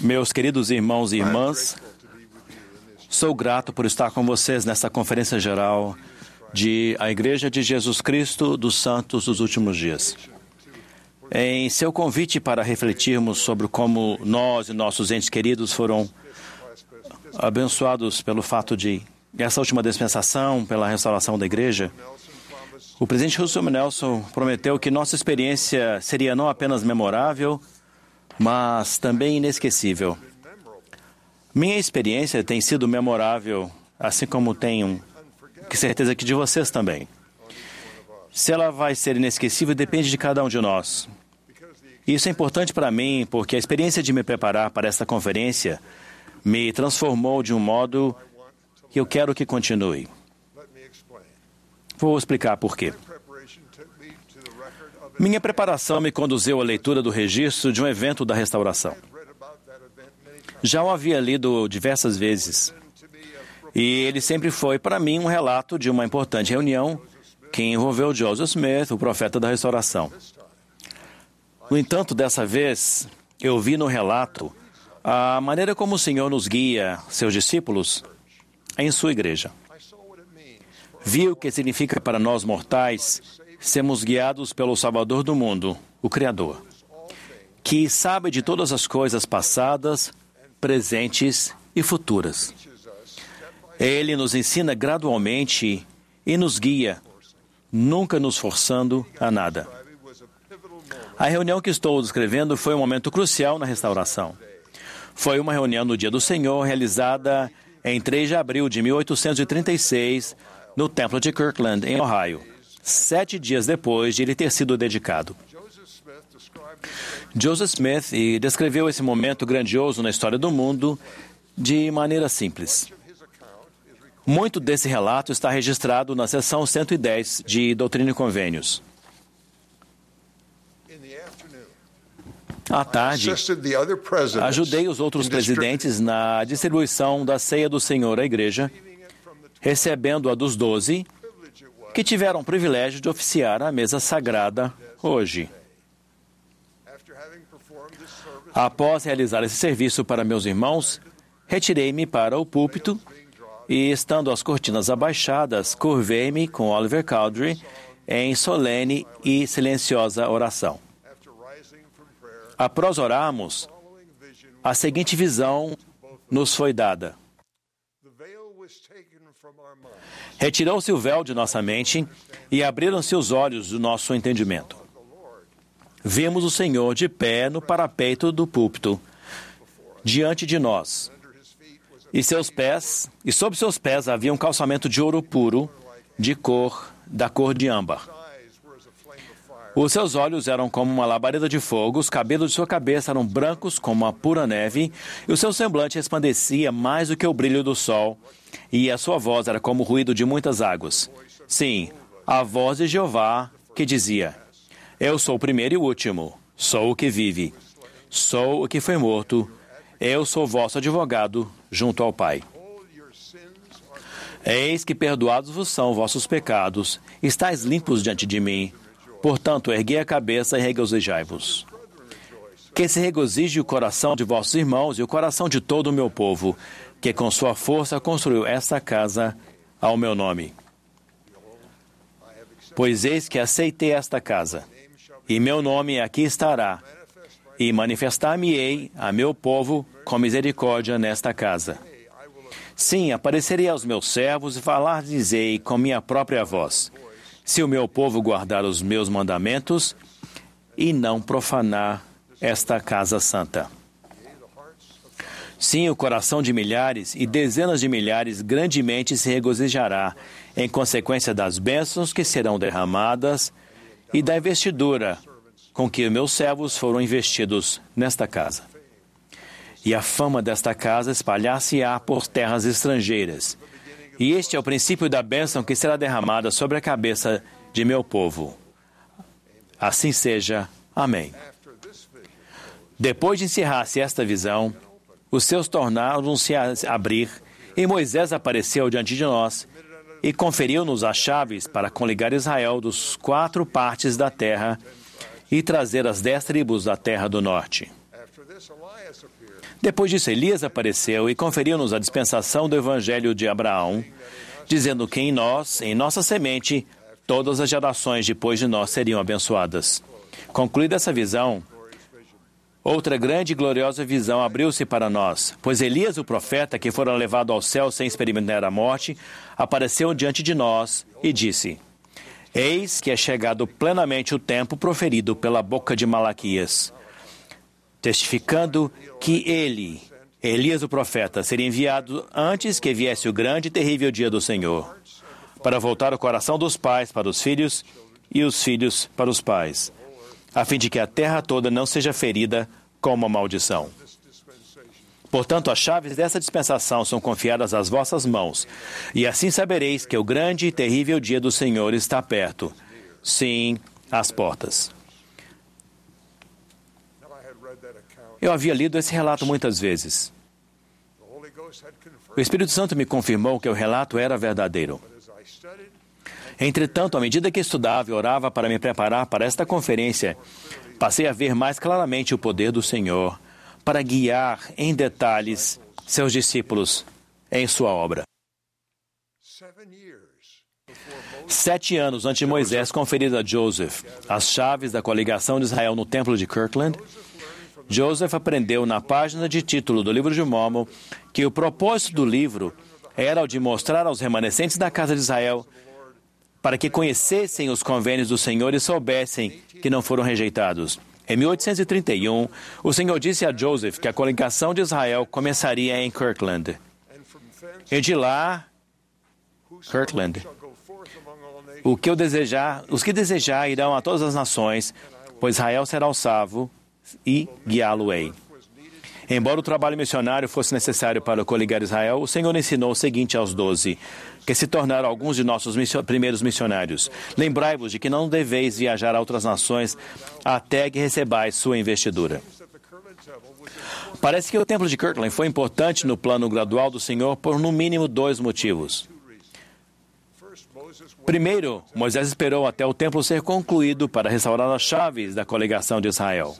Meus queridos irmãos e irmãs, sou grato por estar com vocês nesta conferência geral de A Igreja de Jesus Cristo dos Santos dos Últimos Dias. Em seu convite para refletirmos sobre como nós e nossos entes queridos foram abençoados pelo fato de essa última dispensação, pela restauração da igreja, o presidente Russell Nelson prometeu que nossa experiência seria não apenas memorável, mas também inesquecível. Minha experiência tem sido memorável, assim como tenho que certeza que de vocês também. Se ela vai ser inesquecível depende de cada um de nós. Isso é importante para mim porque a experiência de me preparar para esta conferência me transformou de um modo que eu quero que continue. Vou explicar por quê. Minha preparação me conduziu à leitura do registro de um evento da restauração. Já o havia lido diversas vezes. E ele sempre foi, para mim, um relato de uma importante reunião que envolveu Joseph Smith, o profeta da restauração. No entanto, dessa vez, eu vi no relato a maneira como o Senhor nos guia, seus discípulos, em sua igreja. Vi o que significa para nós mortais sermos guiados pelo Salvador do mundo, o Criador, que sabe de todas as coisas passadas, presentes e futuras. Ele nos ensina gradualmente e nos guia, nunca nos forçando a nada. A reunião que estou descrevendo foi um momento crucial na restauração. Foi uma reunião no Dia do Senhor, realizada em 3 de abril de 1836, no Templo de Kirkland, em Ohio, sete dias depois de ele ter sido dedicado. Joseph Smith descreveu esse momento grandioso na história do mundo de maneira simples. Muito desse relato está registrado na seção 110 de Doutrina e Convênios. À tarde, Ajudei os outros presidentes na distribuição da ceia do Senhor à igreja, recebendo-a dos doze que tiveram o privilégio de oficiar a mesa sagrada hoje. Após realizar esse serviço para meus irmãos, retirei-me para o púlpito e, estando as cortinas abaixadas, curvei-me com Oliver Cowdery em solene e silenciosa oração. Após orarmos, a seguinte visão nos foi dada. Retirou-se o véu de nossa mente e abriram-se os olhos do nosso entendimento. Vimos o Senhor de pé no parapeito do púlpito, diante de nós. E seus pés, e sob seus pés havia um calçamento de ouro puro, de cor, da cor de âmbar. Os seus olhos eram como uma labareda de fogo, os cabelos de sua cabeça eram brancos como a pura neve, e o seu semblante resplandecia mais do que o brilho do sol, e a sua voz era como o ruído de muitas águas. Sim, a voz de Jeová que dizia: Eu sou o primeiro e o último, sou o que vive, sou o que foi morto, eu sou vosso advogado junto ao Pai. Eis que perdoados vos são vossos pecados, estáis limpos diante de mim. Portanto, erguei a cabeça e regozijai-vos. Que se regozije o coração de vossos irmãos e o coração de todo o meu povo, que com sua força construiu esta casa ao meu nome. Pois eis que aceitei esta casa, e meu nome aqui estará, e manifestar-me-ei a meu povo com misericórdia nesta casa. Sim, aparecerei aos meus servos e falar-lhes-ei com minha própria voz. Se o meu povo guardar os meus mandamentos e não profanar esta casa santa. Sim, o coração de milhares e dezenas de milhares grandemente se regozijará em consequência das bênçãos que serão derramadas e da investidura com que meus servos foram investidos nesta casa. E a fama desta casa espalhar-se-á por terras estrangeiras. E este é o princípio da bênção que será derramada sobre a cabeça de meu povo. Assim seja. Amém. Depois de encerrar-se esta visão, os seus tornaram-se a abrir, e Moisés apareceu diante de nós e conferiu-nos as chaves para coligar Israel dos quatro partes da terra e trazer as dez tribos da terra do norte. Depois disso, Elias apareceu e conferiu-nos a dispensação do evangelho de Abraão, dizendo que em nós, em nossa semente, todas as gerações depois de nós seriam abençoadas. Concluída essa visão, outra grande e gloriosa visão abriu-se para nós, pois Elias, o profeta, que fora levado ao céu sem experimentar a morte, apareceu diante de nós e disse: Eis que é chegado plenamente o tempo proferido pela boca de Malaquias testificando que ele, Elias o profeta, seria enviado antes que viesse o grande e terrível dia do Senhor, para voltar o coração dos pais para os filhos e os filhos para os pais, a fim de que a terra toda não seja ferida com uma maldição. Portanto, as chaves dessa dispensação são confiadas às vossas mãos, e assim sabereis que o grande e terrível dia do Senhor está perto. Sim, às portas. Eu havia lido esse relato muitas vezes. O Espírito Santo me confirmou que o relato era verdadeiro. Entretanto, à medida que estudava e orava para me preparar para esta conferência, passei a ver mais claramente o poder do Senhor para guiar em detalhes seus discípulos em sua obra. Sete anos antes de Moisés conferir a Joseph as chaves da coligação de Israel no templo de Kirkland, Joseph aprendeu na página de título do livro de Mormon que o propósito do livro era o de mostrar aos remanescentes da casa de Israel para que conhecessem os convênios do Senhor e soubessem que não foram rejeitados. Em 1831, o Senhor disse a Joseph que a coligação de Israel começaria em Kirkland. E de lá, Kirkland, o que eu desejar, os que desejar irão a todas as nações, pois Israel será o salvo e guiá-lo-ei. Embora o trabalho missionário fosse necessário para coligar Israel, o Senhor ensinou o seguinte aos doze, que se tornaram alguns de nossos primeiros missionários. Lembrai-vos de que não deveis viajar a outras nações até que recebais sua investidura. Parece que o templo de Kirtland foi importante no plano gradual do Senhor por no mínimo dois motivos. Primeiro, Moisés esperou até o templo ser concluído para restaurar as chaves da coligação de Israel.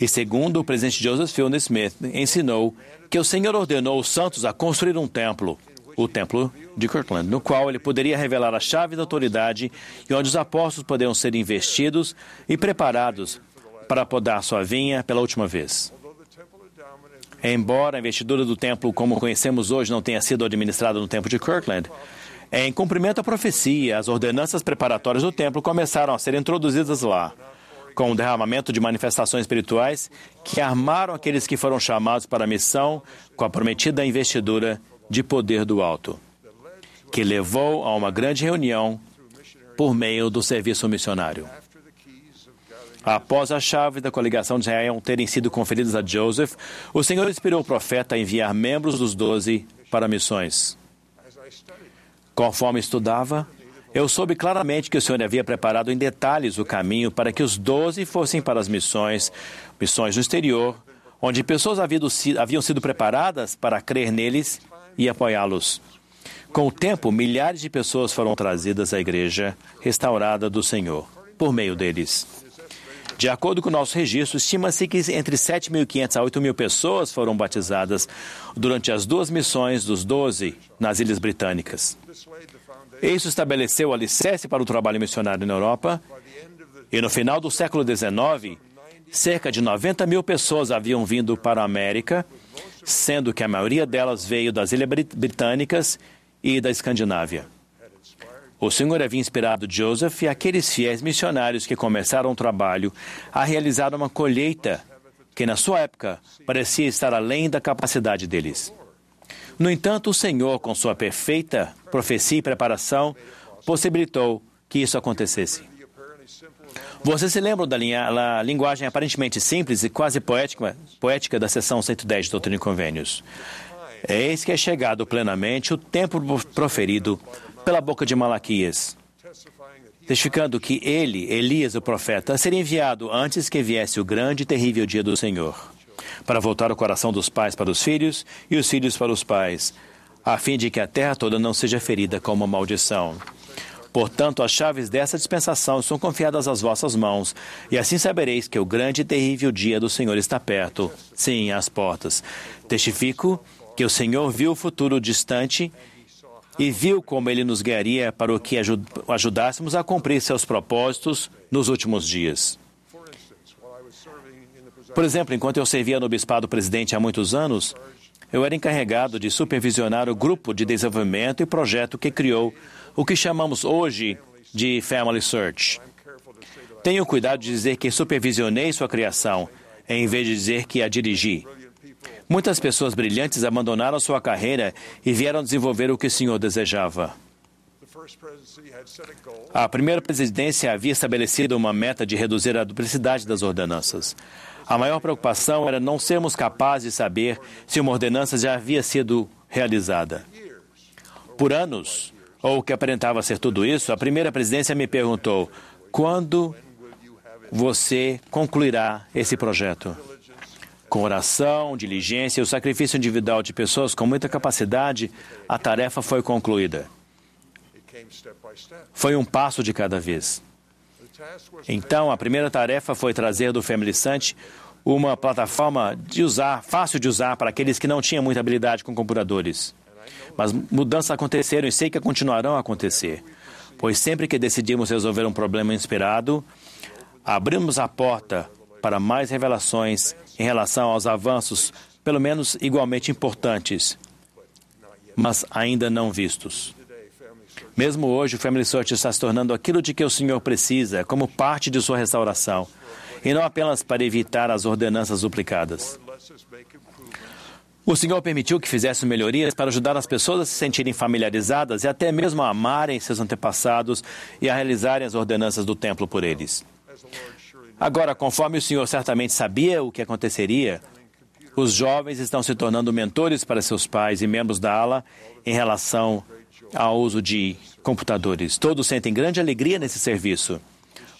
E segundo, o presidente Joseph Fielding Smith ensinou que o Senhor ordenou os santos a construir um templo, o templo de Kirkland, no qual ele poderia revelar a chave da autoridade e onde os apóstolos poderiam ser investidos e preparados para podar sua vinha pela última vez. Embora a investidura do templo, como conhecemos hoje, não tenha sido administrada no templo de Kirkland, em cumprimento à profecia, as ordenanças preparatórias do templo começaram a ser introduzidas lá com o derramamento de manifestações espirituais que armaram aqueles que foram chamados para a missão com a prometida investidura de poder do alto, que levou a uma grande reunião por meio do serviço missionário. Após a chave da coligação de Israel terem sido conferidas a Joseph, o Senhor inspirou o profeta a enviar membros dos doze para missões. Conforme estudava, eu soube claramente que o Senhor havia preparado em detalhes o caminho para que os doze fossem para as missões, missões no exterior, onde pessoas haviam sido preparadas para crer neles e apoiá-los. Com o tempo, milhares de pessoas foram trazidas à igreja restaurada do Senhor, por meio deles. De acordo com o nosso registro, estima-se que entre 7.500 a 8.000 pessoas foram batizadas durante as duas missões dos doze nas Ilhas Britânicas. Isso estabeleceu o alicerce para o trabalho missionário na Europa, e no final do século XIX, cerca de 90 mil pessoas haviam vindo para a América, sendo que a maioria delas veio das Ilhas Britânicas e da Escandinávia. O Senhor havia inspirado Joseph e aqueles fiéis missionários que começaram o trabalho a realizar uma colheita que, na sua época, parecia estar além da capacidade deles. No entanto, o Senhor, com sua perfeita profecia e preparação, possibilitou que isso acontecesse. Você se lembra da linha, linguagem aparentemente simples e quase poética, poética da seção 110 de Doutrina e Convênios? Eis que é chegado plenamente o tempo proferido pela boca de Malaquias, testificando que ele, Elias, o profeta, seria enviado antes que viesse o grande e terrível dia do Senhor para voltar o coração dos pais para os filhos e os filhos para os pais, a fim de que a terra toda não seja ferida com uma maldição. Portanto, as chaves dessa dispensação são confiadas às vossas mãos, e assim sabereis que o grande e terrível dia do Senhor está perto. Sim, às portas. Testifico que o Senhor viu o futuro distante e viu como ele nos guiaria para o que ajud ajudássemos a cumprir seus propósitos nos últimos dias. Por exemplo, enquanto eu servia no Bispado Presidente há muitos anos, eu era encarregado de supervisionar o grupo de desenvolvimento e projeto que criou o que chamamos hoje de Family Search. Tenho cuidado de dizer que supervisionei sua criação, em vez de dizer que a dirigi. Muitas pessoas brilhantes abandonaram sua carreira e vieram desenvolver o que o Senhor desejava. A primeira presidência havia estabelecido uma meta de reduzir a duplicidade das ordenanças. A maior preocupação era não sermos capazes de saber se uma ordenança já havia sido realizada. Por anos, ou o que aparentava ser tudo isso, a primeira presidência me perguntou: quando você concluirá esse projeto? Com oração, diligência e o sacrifício individual de pessoas com muita capacidade, a tarefa foi concluída. Foi um passo de cada vez. Então, a primeira tarefa foi trazer do Family uma plataforma de usar, fácil de usar para aqueles que não tinham muita habilidade com computadores. Mas mudanças aconteceram e sei que continuarão a acontecer, pois sempre que decidimos resolver um problema inspirado, abrimos a porta para mais revelações em relação aos avanços, pelo menos igualmente importantes, mas ainda não vistos. Mesmo hoje, o Family Search está se tornando aquilo de que o Senhor precisa, como parte de sua restauração, e não apenas para evitar as ordenanças duplicadas. O Senhor permitiu que fizesse melhorias para ajudar as pessoas a se sentirem familiarizadas e até mesmo a amarem seus antepassados e a realizarem as ordenanças do templo por eles. Agora, conforme o Senhor certamente sabia o que aconteceria, os jovens estão se tornando mentores para seus pais e membros da ala em relação ao uso de computadores. Todos sentem grande alegria nesse serviço.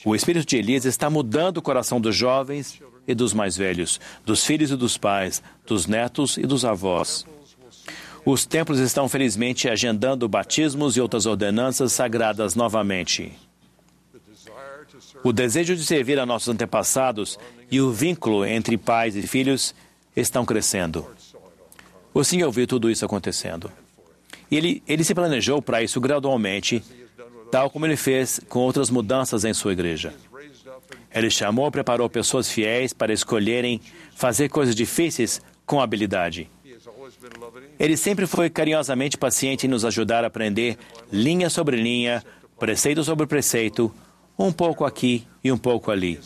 O espírito de Elias está mudando o coração dos jovens e dos mais velhos, dos filhos e dos pais, dos netos e dos avós. Os templos estão felizmente agendando batismos e outras ordenanças sagradas novamente. O desejo de servir a nossos antepassados e o vínculo entre pais e filhos estão crescendo. O Senhor viu tudo isso acontecendo. Ele, ele se planejou para isso gradualmente, tal como ele fez com outras mudanças em sua igreja. Ele chamou e preparou pessoas fiéis para escolherem fazer coisas difíceis com habilidade. Ele sempre foi carinhosamente paciente em nos ajudar a aprender linha sobre linha, preceito sobre preceito, um pouco aqui e um pouco ali.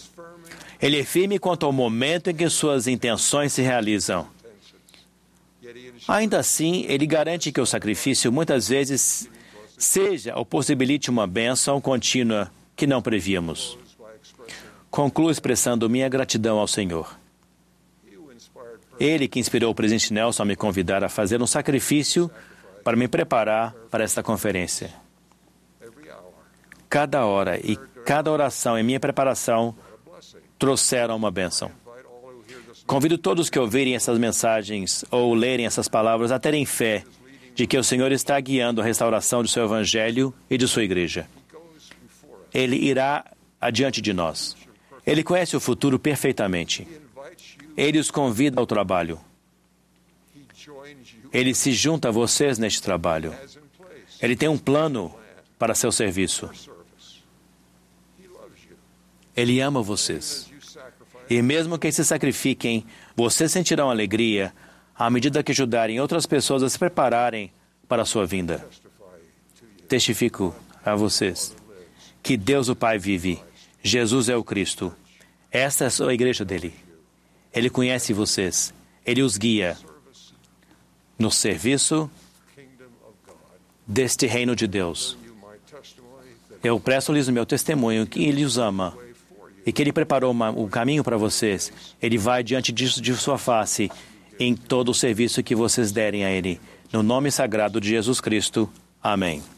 Ele é firme quanto ao momento em que suas intenções se realizam. Ainda assim, ele garante que o sacrifício muitas vezes seja ou possibilite uma bênção contínua que não prevíamos. Concluo expressando minha gratidão ao Senhor. Ele que inspirou o presidente Nelson a me convidar a fazer um sacrifício para me preparar para esta conferência. Cada hora e cada oração em minha preparação trouxeram uma bênção. Convido todos que ouvirem essas mensagens ou lerem essas palavras a terem fé de que o Senhor está guiando a restauração do seu evangelho e de sua igreja. Ele irá adiante de nós. Ele conhece o futuro perfeitamente. Ele os convida ao trabalho. Ele se junta a vocês neste trabalho. Ele tem um plano para seu serviço. Ele ama vocês. E mesmo que se sacrifiquem, vocês sentirão alegria à medida que ajudarem outras pessoas a se prepararem para a sua vinda. Testifico a vocês que Deus o Pai vive, Jesus é o Cristo. Esta é a igreja dele. Ele conhece vocês, ele os guia no serviço deste reino de Deus. Eu presto-lhes o meu testemunho que ele os ama e que Ele preparou uma, um caminho para vocês. Ele vai diante disso de sua face em todo o serviço que vocês derem a Ele. No nome sagrado de Jesus Cristo. Amém.